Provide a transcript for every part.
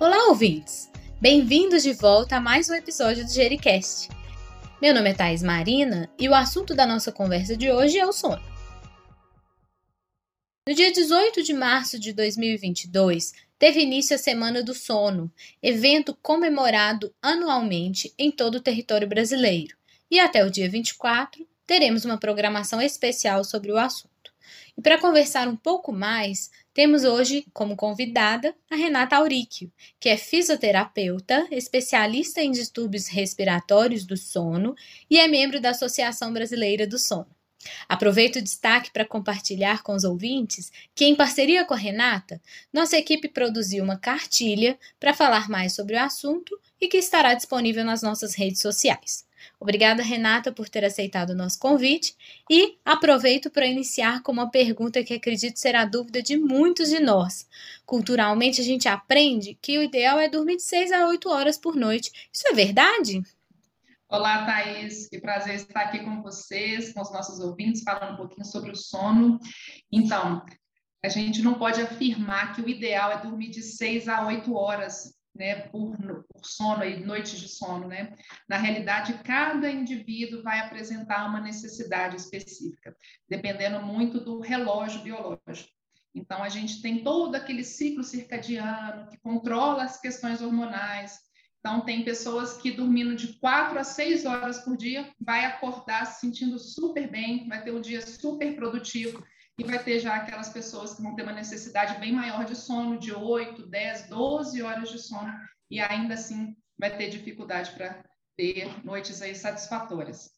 Olá, ouvintes! Bem-vindos de volta a mais um episódio do Gericast. Meu nome é Thais Marina e o assunto da nossa conversa de hoje é o sono. No dia 18 de março de 2022, teve início a Semana do Sono, evento comemorado anualmente em todo o território brasileiro, e até o dia 24 teremos uma programação especial sobre o assunto. E para conversar um pouco mais, temos hoje como convidada a Renata Auríquio, que é fisioterapeuta, especialista em distúrbios respiratórios do sono e é membro da Associação Brasileira do Sono. Aproveito o destaque para compartilhar com os ouvintes que, em parceria com a Renata, nossa equipe produziu uma cartilha para falar mais sobre o assunto e que estará disponível nas nossas redes sociais. Obrigada, Renata, por ter aceitado o nosso convite e aproveito para iniciar com uma pergunta que acredito ser a dúvida de muitos de nós. Culturalmente, a gente aprende que o ideal é dormir de 6 a 8 horas por noite. Isso é verdade? Olá, Thaís, que prazer estar aqui com vocês, com os nossos ouvintes, falando um pouquinho sobre o sono. Então, a gente não pode afirmar que o ideal é dormir de 6 a 8 horas né, por, por sono, aí, noites de sono, né? Na realidade, cada indivíduo vai apresentar uma necessidade específica, dependendo muito do relógio biológico. Então, a gente tem todo aquele ciclo circadiano que controla as questões hormonais. Então, tem pessoas que dormindo de quatro a seis horas por dia vai acordar se sentindo super bem, vai ter um dia super produtivo e vai ter já aquelas pessoas que vão ter uma necessidade bem maior de sono, de 8, 10, 12 horas de sono, e ainda assim vai ter dificuldade para ter noites aí satisfatórias.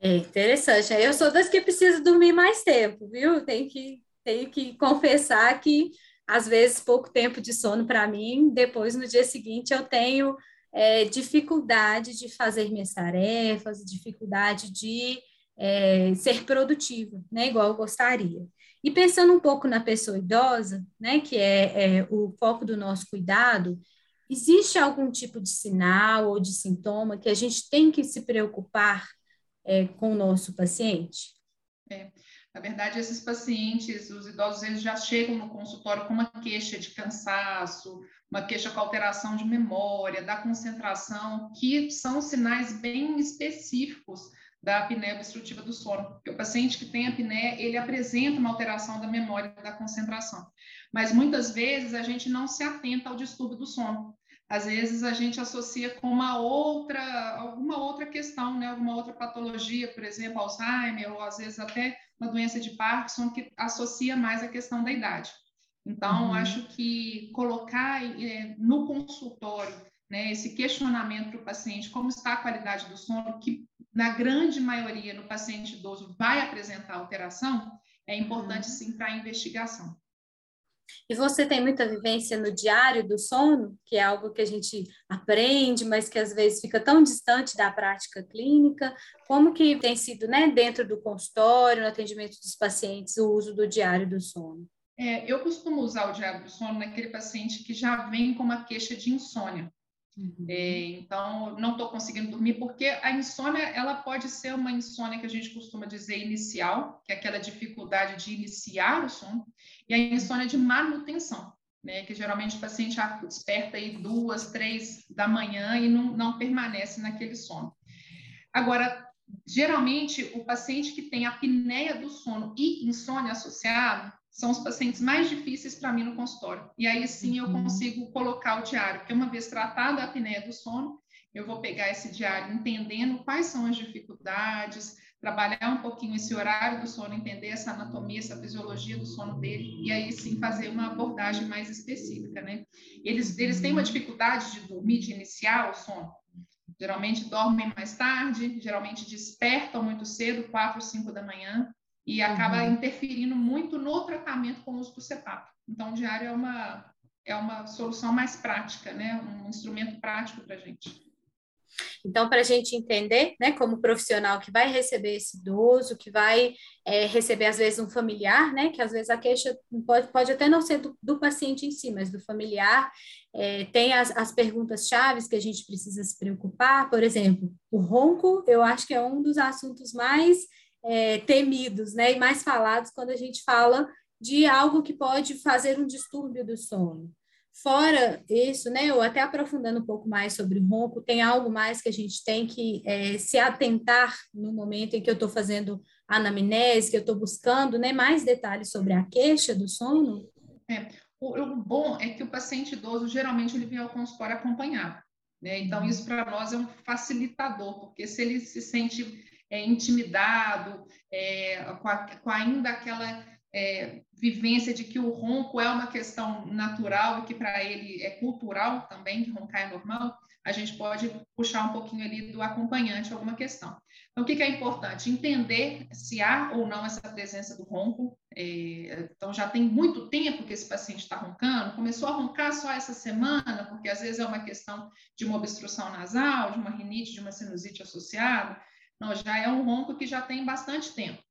É interessante. Eu sou das que precisa dormir mais tempo, viu? Tenho que, tenho que confessar que às vezes pouco tempo de sono para mim, depois no dia seguinte eu tenho é, dificuldade de fazer minhas tarefas, dificuldade de é, ser produtiva, né, igual eu gostaria. E pensando um pouco na pessoa idosa, né, que é, é o foco do nosso cuidado, existe algum tipo de sinal ou de sintoma que a gente tem que se preocupar é, com o nosso paciente? É. Na verdade, esses pacientes, os idosos, eles já chegam no consultório com uma queixa de cansaço, uma queixa com alteração de memória, da concentração, que são sinais bem específicos da apneia obstrutiva do sono. Porque o paciente que tem apneia, ele apresenta uma alteração da memória da concentração. Mas muitas vezes a gente não se atenta ao distúrbio do sono. Às vezes a gente associa com uma outra, alguma outra questão, né? alguma outra patologia, por exemplo, Alzheimer, ou às vezes até uma doença de Parkinson, que associa mais a questão da idade. Então, uhum. acho que colocar é, no consultório né, esse questionamento para o paciente, como está a qualidade do sono, que na grande maioria no paciente idoso vai apresentar alteração, é importante uhum. sim para a investigação. E você tem muita vivência no diário do sono, que é algo que a gente aprende, mas que às vezes fica tão distante da prática clínica. Como que tem sido, né, dentro do consultório, no atendimento dos pacientes, o uso do diário do sono? É, eu costumo usar o diário do sono naquele paciente que já vem com uma queixa de insônia. Uhum. É, então, não estou conseguindo dormir, porque a insônia, ela pode ser uma insônia que a gente costuma dizer inicial, que é aquela dificuldade de iniciar o sono, e a insônia de manutenção, né, que geralmente o paciente desperta aí duas, três da manhã e não, não permanece naquele sono. Agora, geralmente, o paciente que tem apneia do sono e insônia associado, são os pacientes mais difíceis para mim no consultório. E aí sim eu uhum. consigo colocar o diário, porque uma vez tratada a apneia do sono, eu vou pegar esse diário entendendo quais são as dificuldades, trabalhar um pouquinho esse horário do sono, entender essa anatomia, essa fisiologia do sono dele, e aí sim fazer uma abordagem mais específica, né? Eles, eles têm uma dificuldade de dormir, de iniciar o sono. Geralmente dormem mais tarde, geralmente despertam muito cedo, 4, 5 da manhã, e acaba uhum. interferindo muito no tratamento com o uso do CEPAP. Então, o diário é uma, é uma solução mais prática, né? um instrumento prático para a gente. Então, para a gente entender, né, como profissional que vai receber esse idoso, que vai é, receber, às vezes, um familiar, né, que às vezes a queixa pode, pode até não ser do, do paciente em si, mas do familiar, é, tem as, as perguntas chaves que a gente precisa se preocupar, por exemplo, o ronco, eu acho que é um dos assuntos mais é, temidos, né, e mais falados quando a gente fala de algo que pode fazer um distúrbio do sono. Fora isso, né, ou até aprofundando um pouco mais sobre ronco, tem algo mais que a gente tem que é, se atentar no momento em que eu estou fazendo anamnese, que eu estou buscando né, mais detalhes sobre a queixa do sono? É, o, o, bom é que o paciente idoso, geralmente, ele vem ao consultório acompanhado. Né? Então, uhum. isso para nós é um facilitador, porque se ele se sente é, intimidado, é, com, a, com ainda aquela é, vivência de que o ronco é uma questão natural e que para ele é cultural também, que roncar é normal, a gente pode puxar um pouquinho ali do acompanhante alguma questão. Então, o que, que é importante? Entender se há ou não essa presença do ronco. É, então, já tem muito tempo que esse paciente está roncando, começou a roncar só essa semana, porque às vezes é uma questão de uma obstrução nasal, de uma rinite, de uma sinusite associada. Não, já é um ronco que já tem bastante tempo.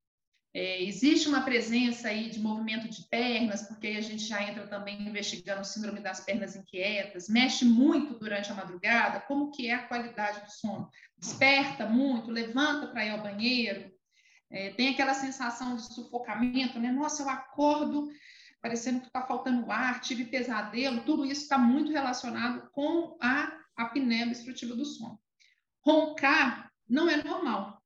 É, existe uma presença aí de movimento de pernas, porque aí a gente já entra também investigando o síndrome das pernas inquietas, mexe muito durante a madrugada, como que é a qualidade do sono? Desperta muito, levanta para ir ao banheiro, é, tem aquela sensação de sufocamento, né? Nossa, eu acordo parecendo que está faltando ar, tive pesadelo, tudo isso está muito relacionado com a apneia obstrutiva do sono. Roncar não é normal.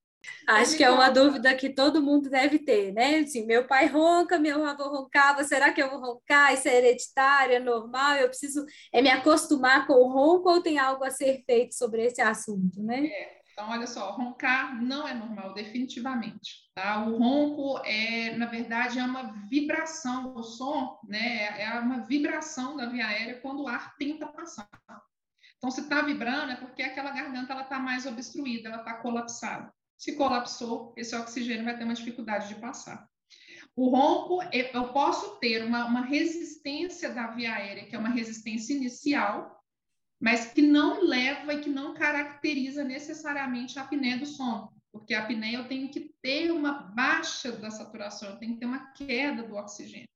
Acho que é uma dúvida que todo mundo deve ter, né? Assim, meu pai ronca, meu avô roncava, será que eu vou roncar? Isso é hereditário, é normal? Eu preciso é me acostumar com o ronco ou tem algo a ser feito sobre esse assunto, né? É. Então, olha só, roncar não é normal, definitivamente. Tá? O ronco é, na verdade, é uma vibração, o som, né? É uma vibração da via aérea quando o ar tenta passar. Então, se está vibrando, é porque aquela garganta ela está mais obstruída, ela está colapsada. Se colapsou, esse oxigênio vai ter uma dificuldade de passar. O ronco, eu posso ter uma, uma resistência da via aérea, que é uma resistência inicial, mas que não leva e que não caracteriza necessariamente a apneia do sono, porque a apneia eu tenho que ter uma baixa da saturação, eu tenho que ter uma queda do oxigênio.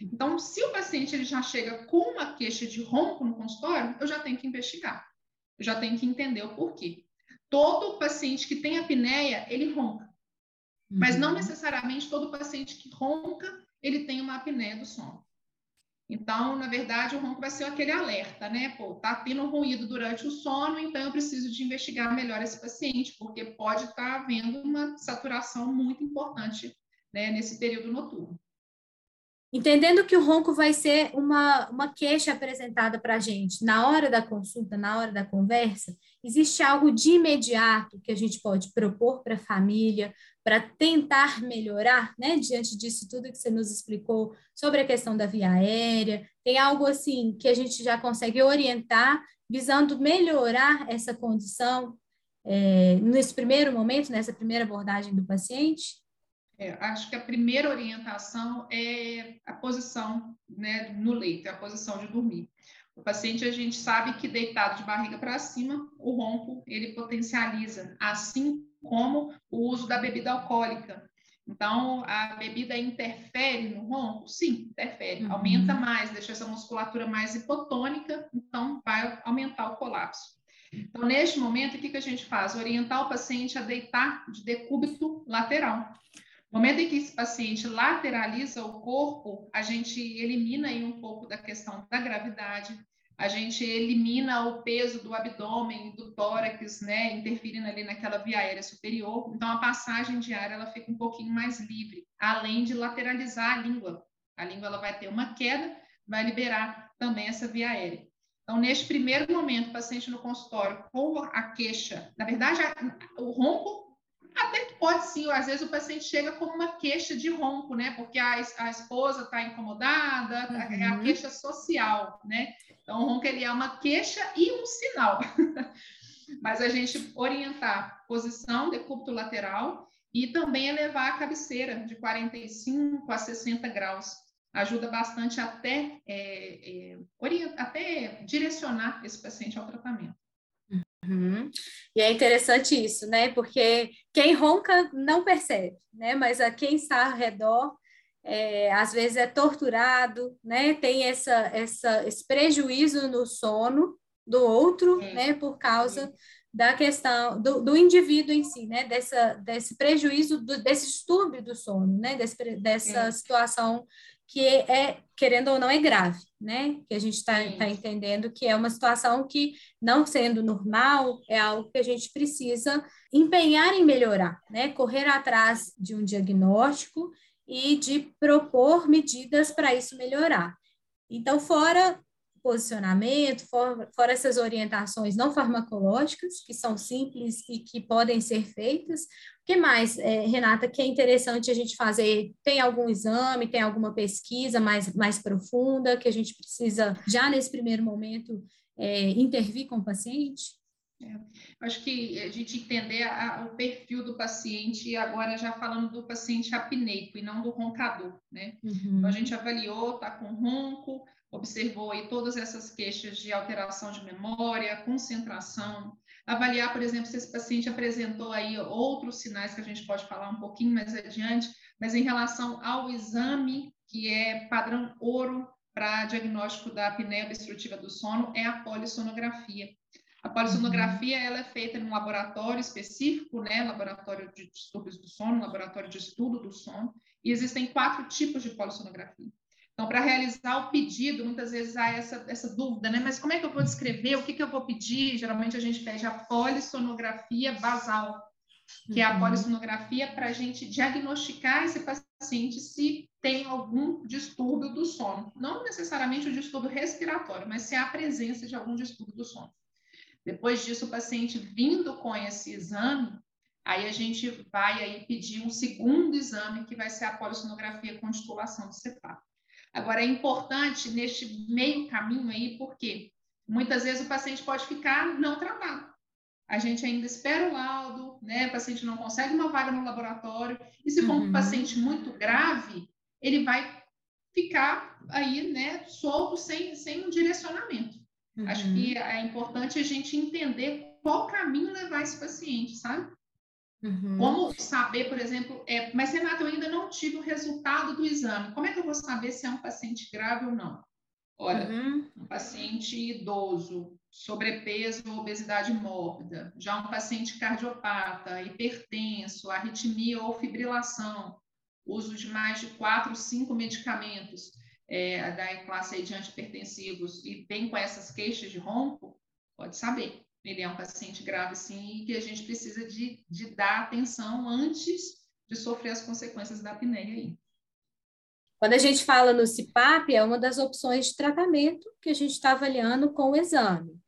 Então, se o paciente ele já chega com uma queixa de ronco no consultório, eu já tenho que investigar. Eu já tenho que entender o porquê. Todo paciente que tem apneia, ele ronca. Uhum. Mas não uhum. necessariamente todo paciente que ronca, ele tem uma apneia do sono. Então, na verdade, o ronco vai ser aquele alerta, né? Pô, tá tendo ruído durante o sono, então eu preciso de investigar melhor esse paciente, porque pode estar tá havendo uma saturação muito importante né, nesse período noturno. Entendendo que o ronco vai ser uma, uma queixa apresentada para a gente na hora da consulta, na hora da conversa, existe algo de imediato que a gente pode propor para a família, para tentar melhorar, né? Diante disso tudo que você nos explicou sobre a questão da via aérea, tem algo assim que a gente já consegue orientar, visando melhorar essa condição é, nesse primeiro momento, nessa primeira abordagem do paciente? É, acho que a primeira orientação é a posição né, no leito, é a posição de dormir. O paciente, a gente sabe que deitado de barriga para cima, o ronco, ele potencializa, assim como o uso da bebida alcoólica. Então, a bebida interfere no ronco? Sim, interfere. Uhum. Aumenta mais, deixa essa musculatura mais hipotônica, então vai aumentar o colapso. Então, neste momento, o que, que a gente faz? Orientar o paciente a deitar de decúbito lateral. No momento em que esse paciente lateraliza o corpo, a gente elimina aí um pouco da questão da gravidade, a gente elimina o peso do abdômen, do tórax, né, interferindo ali naquela via aérea superior. Então, a passagem ar ela fica um pouquinho mais livre, além de lateralizar a língua. A língua ela vai ter uma queda, vai liberar também essa via aérea. Então, neste primeiro momento, o paciente no consultório com a queixa, na verdade, a, o ronco até que pode sim, às vezes o paciente chega com uma queixa de ronco, né? Porque a, a esposa está incomodada, uhum. é a queixa social, né? Então, o ronco ele é uma queixa e um sinal. Mas a gente orientar posição decúbito lateral e também elevar a cabeceira de 45 a 60 graus. Ajuda bastante até, é, é, até direcionar esse paciente ao tratamento. Uhum. E é interessante isso, né? Porque quem ronca não percebe, né? Mas a quem está ao redor é, às vezes é torturado, né? Tem essa, essa, esse prejuízo no sono do outro, Sim. né? Por causa da questão do, do indivíduo em si, né? Dessa, desse prejuízo, do, desse distúrbio do sono, né? Desse, dessa Sim. situação que é, querendo ou não, é grave, né? Que a gente está tá entendendo que é uma situação que, não sendo normal, é algo que a gente precisa empenhar em melhorar, né? Correr atrás de um diagnóstico e de propor medidas para isso melhorar. Então, fora posicionamento, fora, fora, essas orientações não farmacológicas, que são simples e que podem ser feitas. O que mais, é, Renata, que é interessante a gente fazer? Tem algum exame, tem alguma pesquisa mais, mais profunda que a gente precisa, já nesse primeiro momento, é, intervir com o paciente? É, acho que a gente entender a, o perfil do paciente, agora já falando do paciente apneico e não do roncador, né? Uhum. Então, a gente avaliou, está com ronco, observou aí todas essas queixas de alteração de memória, concentração, avaliar, por exemplo, se esse paciente apresentou aí outros sinais que a gente pode falar um pouquinho mais adiante, mas em relação ao exame, que é padrão ouro para diagnóstico da apneia obstrutiva do sono, é a polissonografia. A polissonografia ela é feita num laboratório específico, né, laboratório de distúrbios do sono, laboratório de estudo do sono, e existem quatro tipos de polissonografia. Então, para realizar o pedido, muitas vezes há essa, essa dúvida, né? Mas como é que eu vou descrever? O que, que eu vou pedir? Geralmente a gente pede a polissonografia basal, que é a uhum. polissonografia para a gente diagnosticar esse paciente se tem algum distúrbio do sono. Não necessariamente o distúrbio respiratório, mas se há a presença de algum distúrbio do sono. Depois disso, o paciente vindo com esse exame, aí a gente vai aí pedir um segundo exame, que vai ser a polissonografia com titulação do CEPAP. Agora, é importante neste meio caminho aí, porque muitas vezes o paciente pode ficar não tratado. A gente ainda espera o laudo, né? O paciente não consegue uma vaga no laboratório. E se for uhum. um paciente muito grave, ele vai ficar aí, né, solto, sem, sem um direcionamento. Uhum. Acho que é importante a gente entender qual caminho levar esse paciente, sabe? Uhum. Como saber, por exemplo, é, mas Renata, eu ainda não tive o resultado do exame. Como é que eu vou saber se é um paciente grave ou não? Olha, uhum. um paciente idoso, sobrepeso ou obesidade mórbida, já um paciente cardiopata, hipertenso, arritmia ou fibrilação, uso de mais de quatro, cinco medicamentos é, da classe de antipertensivos e vem com essas queixas de ronco, pode saber ele é um paciente grave, sim, e que a gente precisa de, de dar atenção antes de sofrer as consequências da apneia aí. Quando a gente fala no CPAP, é uma das opções de tratamento que a gente está avaliando com o exame.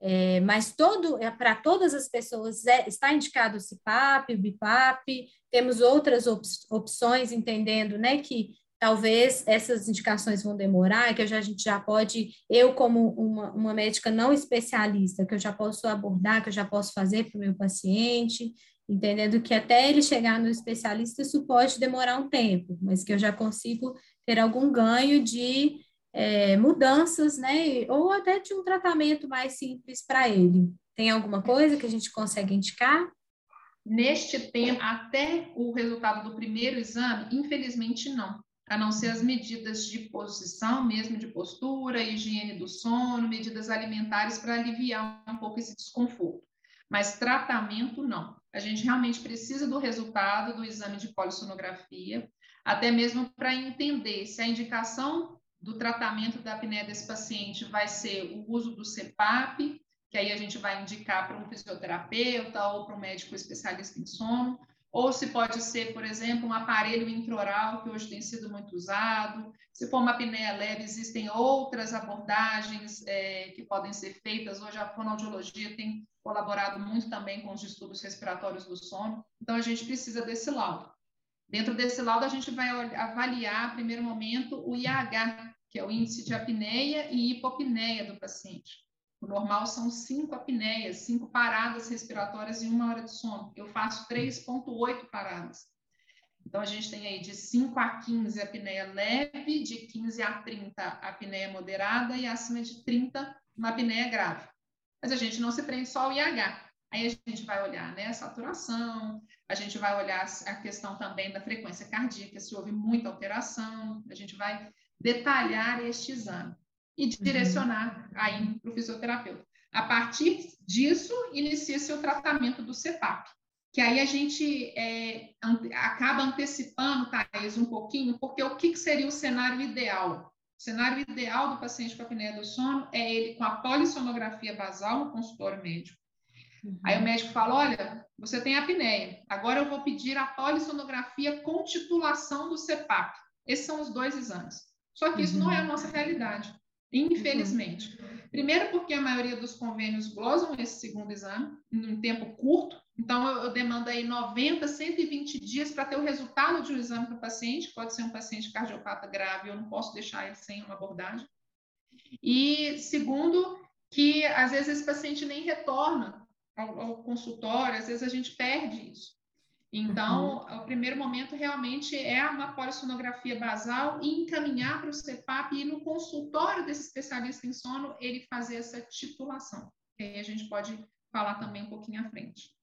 É, mas todo, é, para todas as pessoas é, está indicado o CPAP, o BIPAP, temos outras op opções, entendendo né, que talvez essas indicações vão demorar, que a gente já pode, eu como uma, uma médica não especialista, que eu já posso abordar, que eu já posso fazer para o meu paciente, entendendo que até ele chegar no especialista isso pode demorar um tempo, mas que eu já consigo ter algum ganho de é, mudanças, né, ou até de um tratamento mais simples para ele. Tem alguma coisa que a gente consegue indicar? Neste tempo, até o resultado do primeiro exame, infelizmente não a não ser as medidas de posição, mesmo de postura, higiene do sono, medidas alimentares para aliviar um pouco esse desconforto. Mas tratamento não. A gente realmente precisa do resultado do exame de polissonografia, até mesmo para entender se a indicação do tratamento da apneia desse paciente vai ser o uso do CPAP, que aí a gente vai indicar para um fisioterapeuta ou para um médico especialista em sono, ou se pode ser, por exemplo, um aparelho intraoral, que hoje tem sido muito usado. Se for uma apneia leve, existem outras abordagens é, que podem ser feitas. Hoje a fonoaudiologia tem colaborado muito também com os distúrbios respiratórios do sono. Então, a gente precisa desse laudo. Dentro desse laudo, a gente vai avaliar, primeiro momento, o IAH, que é o índice de apneia e hipopneia do paciente. O normal são cinco apneias, cinco paradas respiratórias em uma hora de sono. Eu faço 3,8 paradas. Então, a gente tem aí de 5 a 15 apneia leve, de 15 a 30 apneia moderada e acima de 30 uma apneia grave. Mas a gente não se prende só ao IH. Aí a gente vai olhar né, a saturação, a gente vai olhar a questão também da frequência cardíaca, se houve muita alteração, a gente vai detalhar este exame e direcionar uhum. aí para o fisioterapeuta. A partir disso, inicia seu tratamento do CEPAP. que aí a gente é, acaba antecipando, Thais, um pouquinho, porque o que, que seria o cenário ideal? O cenário ideal do paciente com apneia do sono é ele com a polissonografia basal no consultório médico. Uhum. Aí o médico fala: olha, você tem apneia, agora eu vou pedir a polissonografia com titulação do CEPAP. Esses são os dois exames. Só que isso uhum. não é a nossa realidade. Infelizmente. Uhum. Primeiro, porque a maioria dos convênios glosam esse segundo exame em um tempo curto. Então, eu, eu demando aí 90, 120 dias para ter o resultado de um exame para o paciente. Pode ser um paciente cardiopata grave, eu não posso deixar ele sem uma abordagem. E segundo, que às vezes esse paciente nem retorna ao, ao consultório, às vezes a gente perde isso. Então, uhum. o primeiro momento realmente é uma polissonografia basal e encaminhar para o CEPAP e no consultório desse especialista em sono ele fazer essa titulação. E aí a gente pode falar também um pouquinho à frente.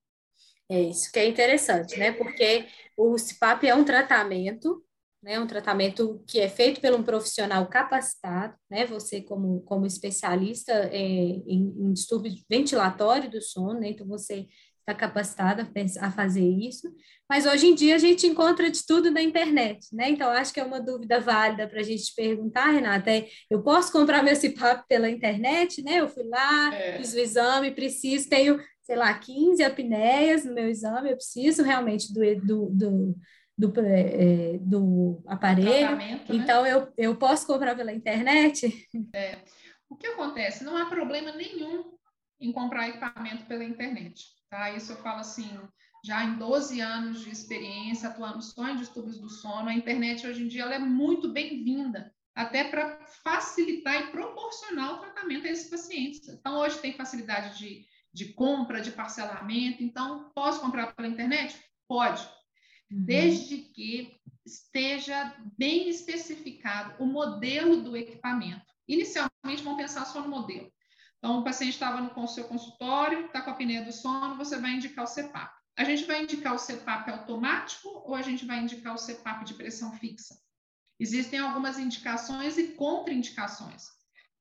É isso que é interessante, né? Porque o CPAP é um tratamento, né? Um tratamento que é feito por um profissional capacitado, né? Você como, como especialista é, em, em distúrbio ventilatório do sono, né? Então você está capacitada a fazer isso, mas hoje em dia a gente encontra de tudo na internet, né? Então, acho que é uma dúvida válida para a gente perguntar, Renata, é, eu posso comprar meu CPAP pela internet, né? Eu fui lá, é. fiz o exame, preciso, tenho, sei lá, 15 apneias no meu exame, eu preciso realmente do, do, do do, é, do aparelho. Né? Então, eu, eu posso comprar pela internet? É. O que acontece? Não há problema nenhum em comprar equipamento pela internet. Tá? Isso eu falo assim, já em 12 anos de experiência atuando só em distúrbios do sono, a internet hoje em dia ela é muito bem-vinda, até para facilitar e proporcionar o tratamento a esses pacientes. Então, hoje tem facilidade de, de compra, de parcelamento, então, posso comprar pela internet? Pode, uhum. desde que esteja bem especificado o modelo do equipamento. Inicialmente, vamos pensar só no modelo. Então, o paciente estava no seu consultório, está com a apneia do sono, você vai indicar o CPAP. A gente vai indicar o CPAP automático ou a gente vai indicar o CPAP de pressão fixa? Existem algumas indicações e contraindicações.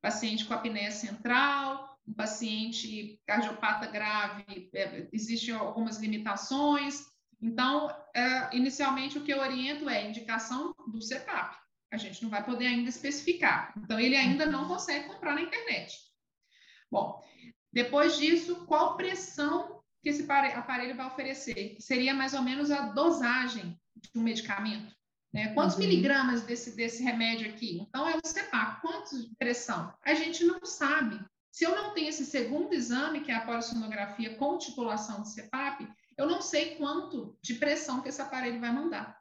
Paciente com apneia central, um paciente cardiopata grave, é, existem algumas limitações. Então, é, inicialmente, o que eu oriento é indicação do CPAP. A gente não vai poder ainda especificar. Então, ele ainda não consegue comprar na internet. Bom, depois disso, qual pressão que esse aparelho vai oferecer? Seria mais ou menos a dosagem de um medicamento. Né? Quantos uhum. miligramas desse, desse remédio aqui? Então, é o CEPAP. Quantos de pressão? A gente não sabe. Se eu não tenho esse segundo exame, que é a polissonografia com titulação de CEPAP, eu não sei quanto de pressão que esse aparelho vai mandar.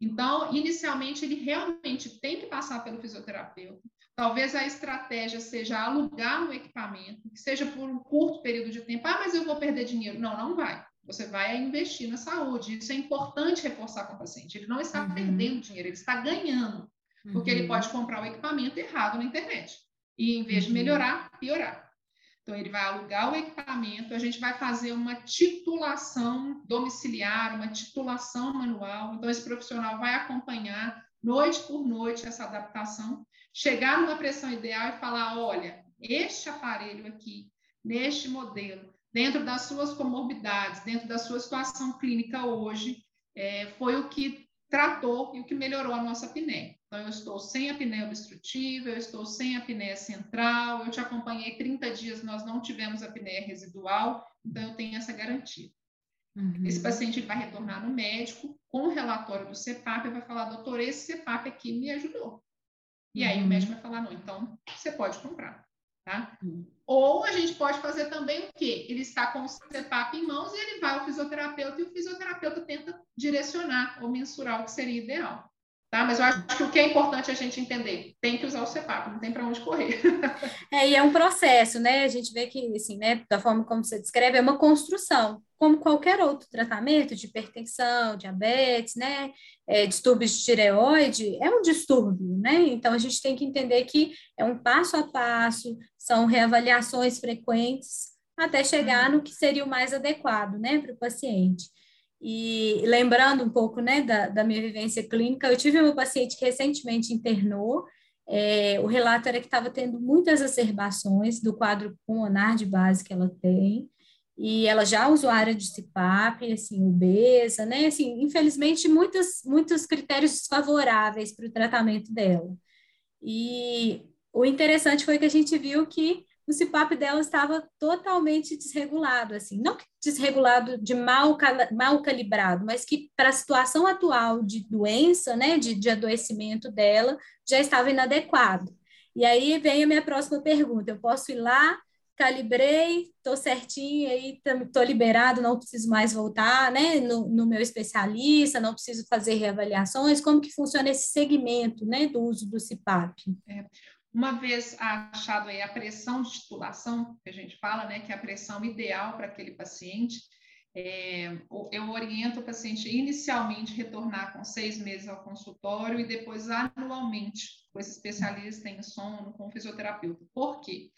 Então, inicialmente, ele realmente tem que passar pelo fisioterapeuta, Talvez a estratégia seja alugar um equipamento, que seja por um curto período de tempo. Ah, mas eu vou perder dinheiro. Não, não vai. Você vai investir na saúde. Isso é importante reforçar com o paciente. Ele não está uhum. perdendo dinheiro, ele está ganhando. Porque uhum. ele pode comprar o equipamento errado na internet. E em vez de uhum. melhorar, piorar. Então, ele vai alugar o equipamento, a gente vai fazer uma titulação domiciliar, uma titulação manual. Então, esse profissional vai acompanhar noite por noite essa adaptação chegar numa pressão ideal e falar: olha, este aparelho aqui, neste modelo, dentro das suas comorbidades, dentro da sua situação clínica hoje, é, foi o que tratou e o que melhorou a nossa apneia. Então, eu estou sem apneia obstrutiva, eu estou sem apneia central, eu te acompanhei 30 dias, nós não tivemos apneia residual, então eu tenho essa garantia. Uhum. Esse paciente ele vai retornar no médico com o relatório do CEPAP vai falar, doutor, esse CEPAP aqui me ajudou. E aí o uhum. médico vai falar, não, então você pode comprar, tá? Uhum. Ou a gente pode fazer também o quê? Ele está com o CEPAP em mãos e ele vai ao fisioterapeuta e o fisioterapeuta tenta direcionar ou mensurar o que seria ideal. Tá? Mas eu acho que o que é importante a gente entender, tem que usar o CEPAP, não tem para onde correr. é, e é um processo, né? A gente vê que, assim, né, da forma como você descreve, é uma construção, como qualquer outro tratamento de hipertensão, diabetes, né, é, distúrbios de tireoide, é um distúrbio, né? Então a gente tem que entender que é um passo a passo, são reavaliações frequentes até chegar no que seria o mais adequado, né, para o paciente. E lembrando um pouco né, da, da minha vivência clínica, eu tive uma paciente que recentemente internou. É, o relato era que estava tendo muitas acerbações do quadro pulmonar de base que ela tem. E ela já usuária de CPAP, assim, obesa, né? Assim, infelizmente, muitos, muitos critérios desfavoráveis para o tratamento dela. E o interessante foi que a gente viu que o CPAP dela estava totalmente desregulado, assim, não desregulado de mal, mal calibrado, mas que para a situação atual de doença, né, de, de adoecimento dela, já estava inadequado. E aí vem a minha próxima pergunta: eu posso ir lá, calibrei, estou certinho, aí estou liberado, não preciso mais voltar, né, no, no, meu especialista, não preciso fazer reavaliações. Como que funciona esse segmento, né, do uso do CPAP? É. Uma vez achado aí a pressão de titulação, que a gente fala, né, que é a pressão ideal para aquele paciente, é, eu oriento o paciente inicialmente retornar com seis meses ao consultório e depois anualmente com esse especialista em sono, com o fisioterapeuta. Por quê?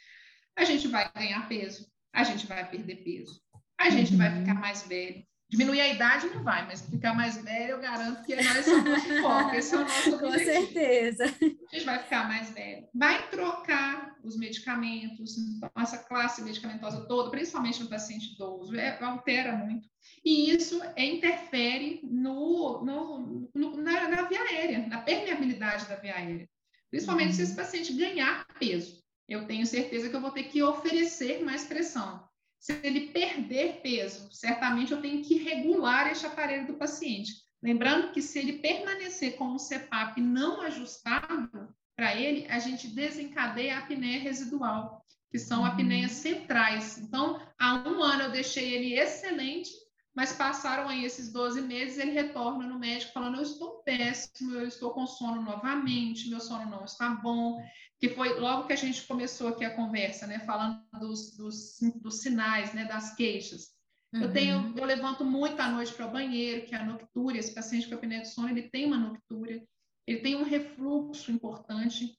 A gente vai ganhar peso, a gente vai perder peso, a gente uhum. vai ficar mais velho, Diminuir a idade não vai, mas ficar mais velho, eu garanto que nós somos foco. Esse é o nosso objetivo. Com certeza. A gente vai ficar mais velho. Vai trocar os medicamentos, essa classe medicamentosa toda, principalmente no paciente idoso, é, altera muito. E isso é, interfere no, no, no na, na, via aérea, na permeabilidade da via aérea. Principalmente uhum. se esse paciente ganhar peso. Eu tenho certeza que eu vou ter que oferecer mais pressão. Se ele perder peso, certamente eu tenho que regular este aparelho do paciente. Lembrando que se ele permanecer com o CPAP não ajustado para ele, a gente desencadeia a apneia residual, que são uhum. apneias centrais. Então, há um ano eu deixei ele excelente, mas passaram aí esses 12 meses, ele retorna no médico falando: Eu estou péssimo, eu estou com sono novamente, meu sono não está bom. Que foi logo que a gente começou aqui a conversa, né? Falando dos, dos, dos sinais, né? Das queixas. Uhum. Eu tenho, eu levanto muito à noite para o banheiro, que é a noctúria. Esse paciente com apneia do sono, ele tem uma noctúria, ele tem um refluxo importante,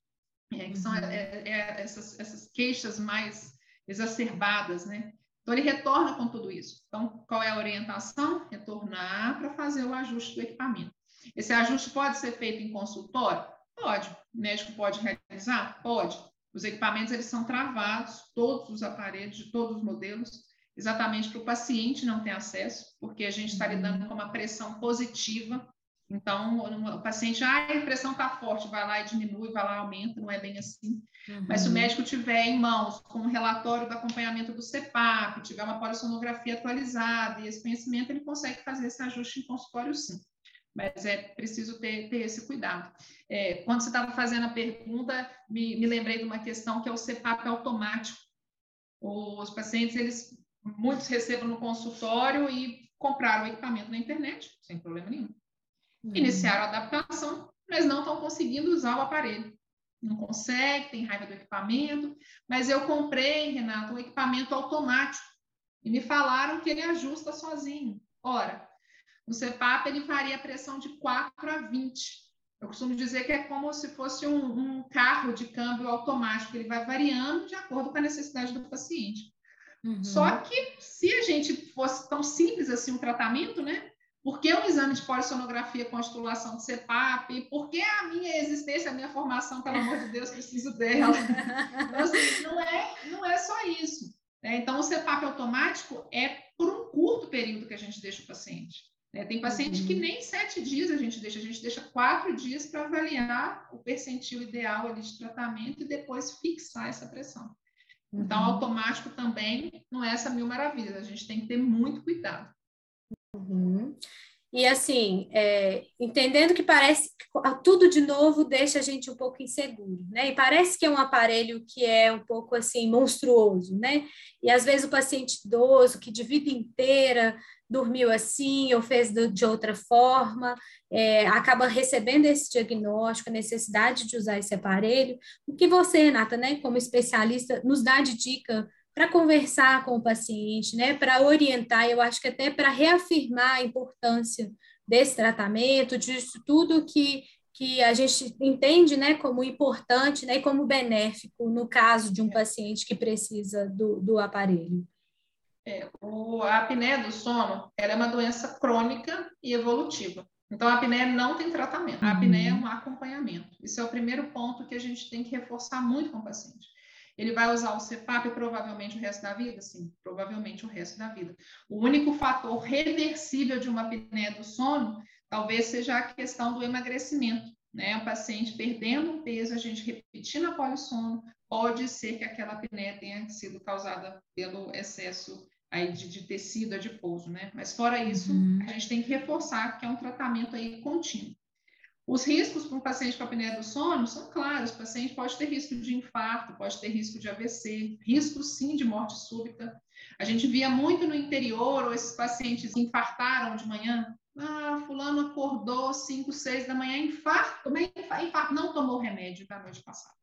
é, que são uhum. é, é, essas, essas queixas mais exacerbadas, né? Então, ele retorna com tudo isso. Então, qual é a orientação? Retornar para fazer o ajuste do equipamento. Esse ajuste pode ser feito em consultório? Pode. O médico pode realizar? Pode. Os equipamentos eles são travados, todos os aparelhos, de todos os modelos, exatamente para o paciente não ter acesso, porque a gente está uhum. lidando com uma pressão positiva então, o paciente, ah, a pressão está forte, vai lá e diminui, vai lá e aumenta, não é bem assim. Uhum. Mas se o médico tiver em mãos com o um relatório do acompanhamento do CEPAP, tiver uma polissonografia atualizada e esse conhecimento, ele consegue fazer esse ajuste em consultório sim. Mas é preciso ter, ter esse cuidado. É, quando você estava fazendo a pergunta, me, me lembrei de uma questão que é o CEPAP automático. Os pacientes, eles muitos recebem no consultório e compraram o equipamento na internet, sem problema nenhum. Iniciaram a adaptação, mas não estão conseguindo usar o aparelho. Não consegue, tem raiva do equipamento, mas eu comprei, Renato, um equipamento automático e me falaram que ele ajusta sozinho. Ora, o CPAP ele varia a pressão de 4 a 20. Eu costumo dizer que é como se fosse um, um carro de câmbio automático, ele vai variando de acordo com a necessidade do paciente. Uhum. Só que se a gente fosse tão simples assim o tratamento, né? Por que um exame de polissonografia com titulação de CEPAP? Por que a minha existência, a minha formação, pelo amor de Deus, preciso dela? Então, assim, não, é, não é só isso. Né? Então, o CEPAP automático é por um curto período que a gente deixa o paciente. Né? Tem paciente uhum. que nem sete dias a gente deixa, a gente deixa quatro dias para avaliar o percentil ideal ali de tratamento e depois fixar essa pressão. Então, uhum. automático também não é essa mil maravilhas, a gente tem que ter muito cuidado. Uhum. E assim, é, entendendo que parece que tudo de novo deixa a gente um pouco inseguro, né? E parece que é um aparelho que é um pouco assim monstruoso, né? E às vezes o paciente idoso que de vida inteira dormiu assim ou fez de outra forma, é, acaba recebendo esse diagnóstico, a necessidade de usar esse aparelho. O que você, Renata, né, como especialista, nos dá de dica para conversar com o paciente, né, para orientar, eu acho que até para reafirmar a importância desse tratamento, disso tudo que, que a gente entende né, como importante né, e como benéfico no caso de um paciente que precisa do, do aparelho. É, o, a apneia do sono é uma doença crônica e evolutiva. Então, a apneia não tem tratamento, a apneia é uhum. um acompanhamento. Isso é o primeiro ponto que a gente tem que reforçar muito com o paciente. Ele vai usar o CPAP provavelmente o resto da vida? Sim, provavelmente o resto da vida. O único fator reversível de uma apneia do sono talvez seja a questão do emagrecimento. Né? O paciente perdendo um peso, a gente repetindo a polissono, pode ser que aquela apneia tenha sido causada pelo excesso aí de, de tecido adiposo, né? Mas fora isso, uhum. a gente tem que reforçar que é um tratamento aí contínuo. Os riscos para um paciente com apneia do sono são claros. O paciente pode ter risco de infarto, pode ter risco de AVC, risco sim de morte súbita. A gente via muito no interior, ou esses pacientes infartaram de manhã. Ah, fulano acordou 5, 6 da manhã, infarto, infarto, não tomou remédio da noite passada.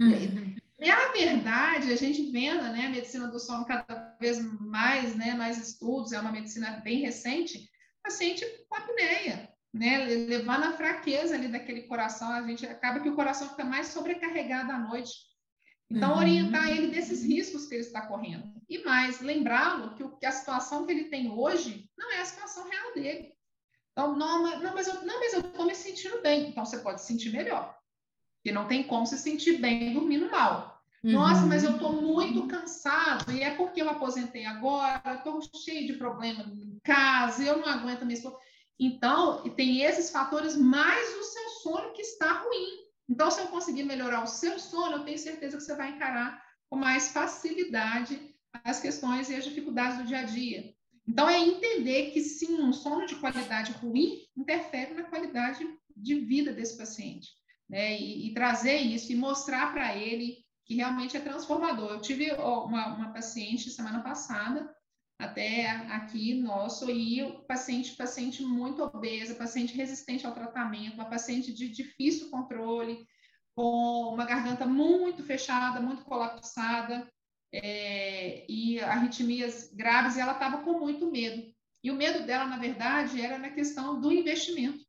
Uhum. E a verdade, a gente vendo né, a medicina do sono cada vez mais, né, mais estudos, é uma medicina bem recente, paciente com apneia, né, levando a fraqueza ali daquele coração, a gente acaba que o coração fica mais sobrecarregado à noite. Então, uhum. orientar ele desses riscos que ele está correndo. E mais, lembrá-lo que, que, a situação que ele tem hoje não é a situação real dele. Então, não, não mas eu estou me sentindo bem. Então, você pode se sentir melhor. Porque não tem como se sentir bem dormindo mal. Uhum. Nossa, mas eu estou muito cansado, e é porque eu aposentei agora, estou cheio de problema em casa, eu não aguento mesmo. Então, tem esses fatores mais o seu sono que está ruim. Então, se eu conseguir melhorar o seu sono, eu tenho certeza que você vai encarar com mais facilidade as questões e as dificuldades do dia a dia. Então, é entender que sim, um sono de qualidade ruim interfere na qualidade de vida desse paciente. Né? E, e trazer isso e mostrar para ele que realmente é transformador. Eu tive uma, uma paciente semana passada até aqui nosso, e o paciente, paciente muito obesa, paciente resistente ao tratamento, uma paciente de difícil controle, com uma garganta muito fechada, muito colapsada, é, e arritmias graves, e ela estava com muito medo. E o medo dela, na verdade, era na questão do investimento.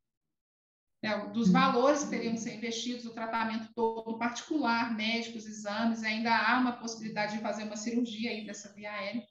Né, dos valores que teriam que ser investidos, o tratamento todo particular, médicos, exames, ainda há uma possibilidade de fazer uma cirurgia aí dessa via aérea.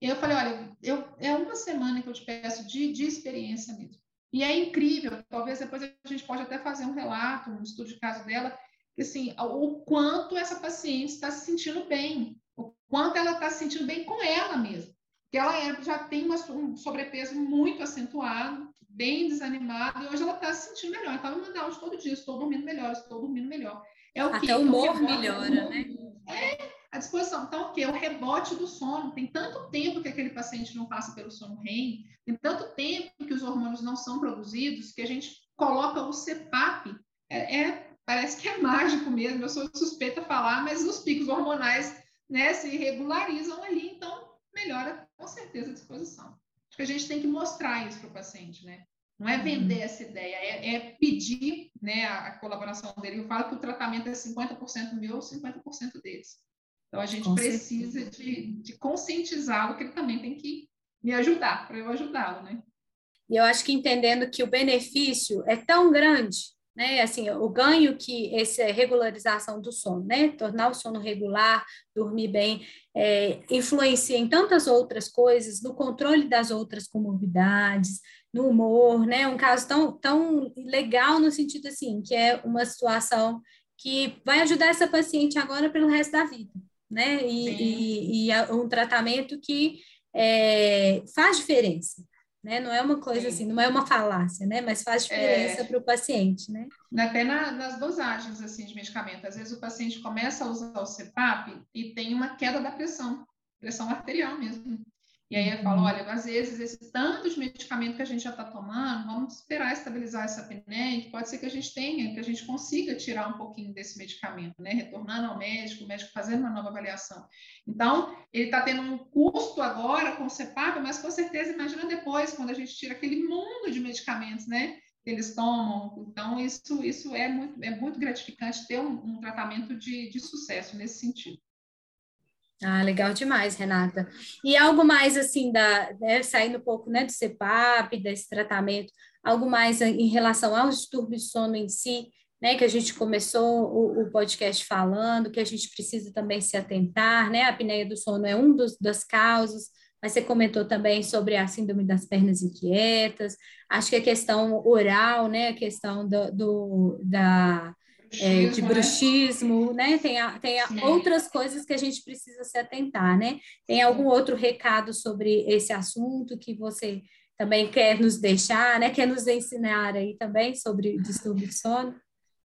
E eu falei, olha, eu, é uma semana que eu te peço de, de experiência mesmo. E é incrível, talvez depois a gente pode até fazer um relato, um estudo de caso dela, que assim, o quanto essa paciente está se sentindo bem, o quanto ela está se sentindo bem com ela mesma. Porque ela é, já tem uma, um sobrepeso muito acentuado, bem desanimada, e hoje ela está se sentindo melhor. Então, ela manda áudio todo dia, estou dormindo melhor, estou dormindo melhor. É o Até o humor melhora, né? É, à disposição. Então, o que? O rebote do sono. Tem tanto tempo que aquele paciente não passa pelo sono REM, tem tanto tempo que os hormônios não são produzidos, que a gente coloca o CPAP. É, é parece que é mágico mesmo, eu sou suspeita a falar, mas os picos hormonais né, se regularizam ali, então melhora com certeza a disposição. Acho que a gente tem que mostrar isso para o paciente, né? Não é vender uhum. essa ideia, é, é pedir né, a, a, colaboração dele. Eu falo que o tratamento é 50% meu ou 50% deles. Então, a gente Com precisa de, de conscientizá-lo que ele também tem que me ajudar, para eu ajudá-lo, né? E eu acho que entendendo que o benefício é tão grande, né? Assim, o ganho que essa regularização do sono, né? Tornar o sono regular, dormir bem, é, influencia em tantas outras coisas, no controle das outras comorbidades, no humor, né? Um caso tão, tão legal no sentido assim, que é uma situação que vai ajudar essa paciente agora pelo resto da vida né? E, e, e, é um tratamento que é, faz diferença, né? Não é uma coisa Sim. assim, não é uma falácia, né? Mas faz diferença é, para o paciente, né? Até na, nas dosagens assim de medicamento, às vezes o paciente começa a usar o CPAP e tem uma queda da pressão, pressão arterial mesmo. E aí eu falo, uhum. olha, às vezes esse tanto de medicamento que a gente já está tomando, vamos esperar estabilizar essa apneia, que pode ser que a gente tenha, que a gente consiga tirar um pouquinho desse medicamento, né? Retornando ao médico, o médico fazendo uma nova avaliação. Então, ele está tendo um custo agora com o CEPAP, mas com certeza, imagina depois, quando a gente tira aquele mundo de medicamentos, né? Que eles tomam. Então, isso, isso é, muito, é muito gratificante ter um, um tratamento de, de sucesso nesse sentido. Ah, legal demais, Renata. E algo mais assim, da, né, saindo um pouco né, do CEPAP, desse tratamento, algo mais em relação aos distúrbios de sono em si, né, que a gente começou o, o, podcast falando, que a gente precisa também se atentar, né? A apneia do sono é um dos, das causas, mas você comentou também sobre a síndrome das pernas inquietas, acho que a questão oral, né, a questão do, do da é, de bruxismo, né? né? Tem, a, tem a outras coisas que a gente precisa se atentar, né? Tem algum outro recado sobre esse assunto que você também quer nos deixar, né? Quer nos ensinar aí também sobre distúrbio de sono?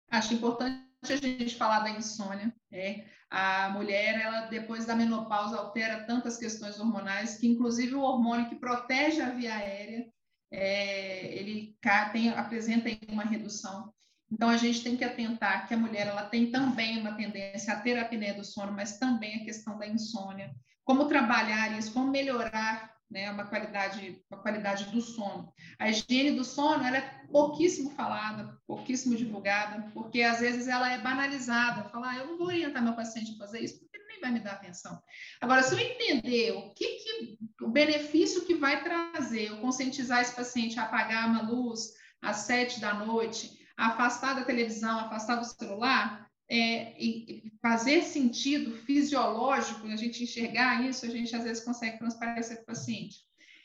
Acho importante a gente falar da insônia. É, a mulher, ela depois da menopausa altera tantas questões hormonais que, inclusive, o hormônio que protege a via aérea, é, ele tem, apresenta uma redução. Então, a gente tem que atentar que a mulher ela tem também uma tendência a ter apneia do sono, mas também a questão da insônia. Como trabalhar isso, como melhorar né, uma qualidade, uma qualidade do sono. A higiene do sono ela é pouquíssimo falada, pouquíssimo divulgada, porque às vezes ela é banalizada. Falar, ah, eu não vou orientar meu paciente a fazer isso, porque ele nem vai me dar atenção. Agora, se eu entender o que, que o benefício que vai trazer, eu conscientizar esse paciente a apagar uma luz às sete da noite, afastar da televisão, afastar do celular, é, e fazer sentido fisiológico, a gente enxergar isso, a gente às vezes consegue transparecer para o paciente.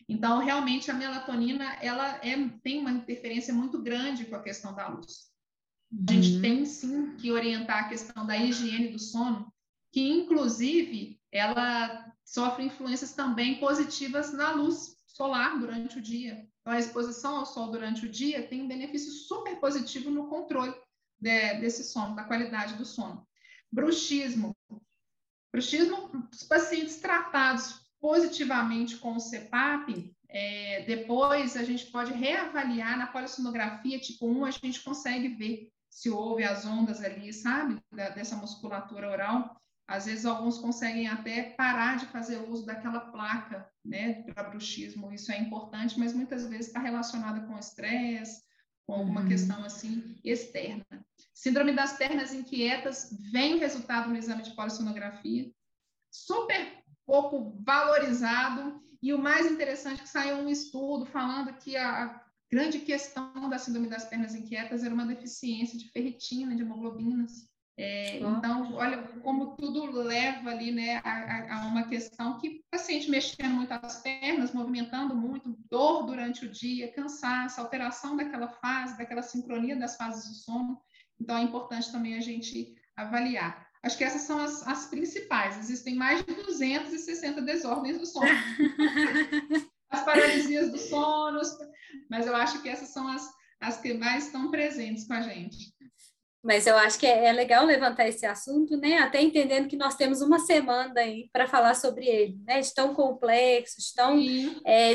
Então, realmente, a melatonina ela é, tem uma interferência muito grande com a questão da luz. A gente uhum. tem sim que orientar a questão da higiene do sono, que inclusive ela sofre influências também positivas na luz solar durante o dia. Então, a exposição ao sol durante o dia tem um benefício super positivo no controle de, desse sono, da qualidade do sono. Bruxismo. Bruxismo, os pacientes tratados positivamente com o CEPAP, é, depois a gente pode reavaliar na polissonografia tipo 1, a gente consegue ver se houve as ondas ali, sabe, da, dessa musculatura oral. Às vezes alguns conseguem até parar de fazer uso daquela placa, né, para bruxismo. Isso é importante, mas muitas vezes está relacionada com estresse, com alguma uhum. questão assim externa. Síndrome das pernas inquietas vem o resultado no exame de polissonografia, super pouco valorizado, e o mais interessante é que saiu um estudo falando que a, a grande questão da síndrome das pernas inquietas era uma deficiência de ferritina, de hemoglobinas. É, então, olha como tudo leva ali né, a, a, uma questão que o paciente mexendo muito as pernas, movimentando muito, dor durante o dia, cansaço, alteração daquela fase, daquela sincronia das fases do sono. Então, é importante também a gente avaliar. Acho que essas são as, as principais. Existem mais de 260 desordens do sono. as paralisias do sono, mas eu acho que essas são as, as que mais estão presentes com a gente. Mas eu acho que é, é, legal levantar esse assunto, né? Até entendendo que nós temos uma semana aí para falar sobre ele, né? De tão complexo, de tão, é,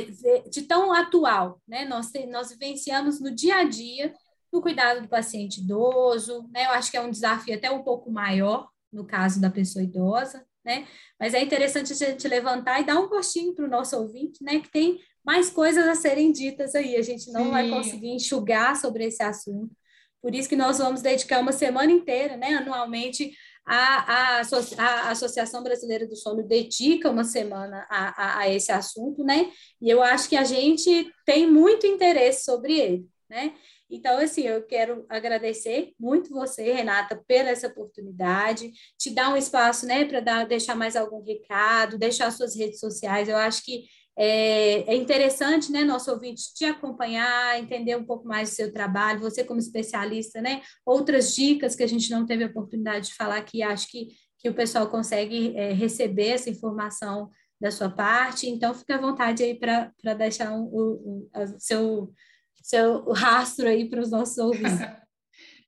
de tão atual, né? Nós, nós vivenciamos no dia a dia no cuidado do paciente idoso, né? Eu acho que é um desafio até um pouco maior no caso da pessoa idosa, né? Mas é interessante a gente levantar e dar um gostinho para o nosso ouvinte, né? Que tem mais coisas a serem ditas aí. A gente não Sim. vai conseguir enxugar sobre esse assunto. Por isso que nós vamos dedicar uma semana inteira, né, anualmente, a, a, a, Associação Brasileira do Sono dedica uma semana a, a, a, esse assunto, né? E eu acho que a gente tem muito interesse sobre ele, né? Então, assim, eu quero agradecer muito você, Renata, pela essa oportunidade, te dar um espaço, né, para deixar mais algum recado, deixar suas redes sociais. Eu acho que é, é, interessante, né, nosso ouvinte, te acompanhar, entender um pouco mais do seu trabalho, você como especialista, né, outras dicas que a gente não teve a oportunidade de falar aqui, acho que, que o pessoal consegue é, receber essa informação da sua parte, então fica à vontade aí para deixar o um, um, seu, seu rastro aí para os nossos ouvintes.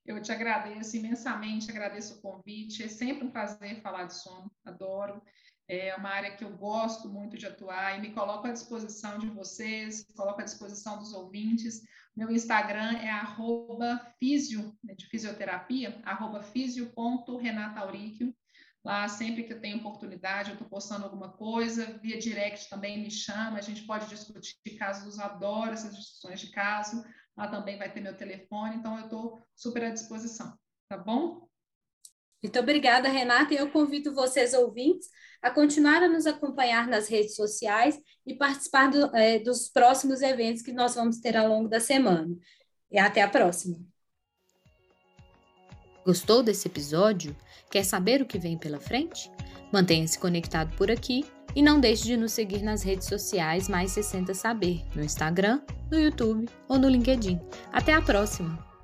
Eu te agradeço imensamente, agradeço o convite, é sempre um prazer falar de sono, adoro é uma área que eu gosto muito de atuar e me coloco à disposição de vocês, coloco à disposição dos ouvintes. Meu Instagram é fisio, né, de fisioterapia, arroba. Lá, sempre que eu tenho oportunidade, eu estou postando alguma coisa, via direct também me chama, a gente pode discutir casos, adoro essas discussões de caso. Lá também vai ter meu telefone, então eu estou super à disposição, tá bom? Muito obrigada, Renata, e eu convido vocês, ouvintes, a continuar a nos acompanhar nas redes sociais e participar do, é, dos próximos eventos que nós vamos ter ao longo da semana. E até a próxima. Gostou desse episódio? Quer saber o que vem pela frente? Mantenha-se conectado por aqui e não deixe de nos seguir nas redes sociais Mais 60 Saber, no Instagram, no YouTube ou no LinkedIn. Até a próxima!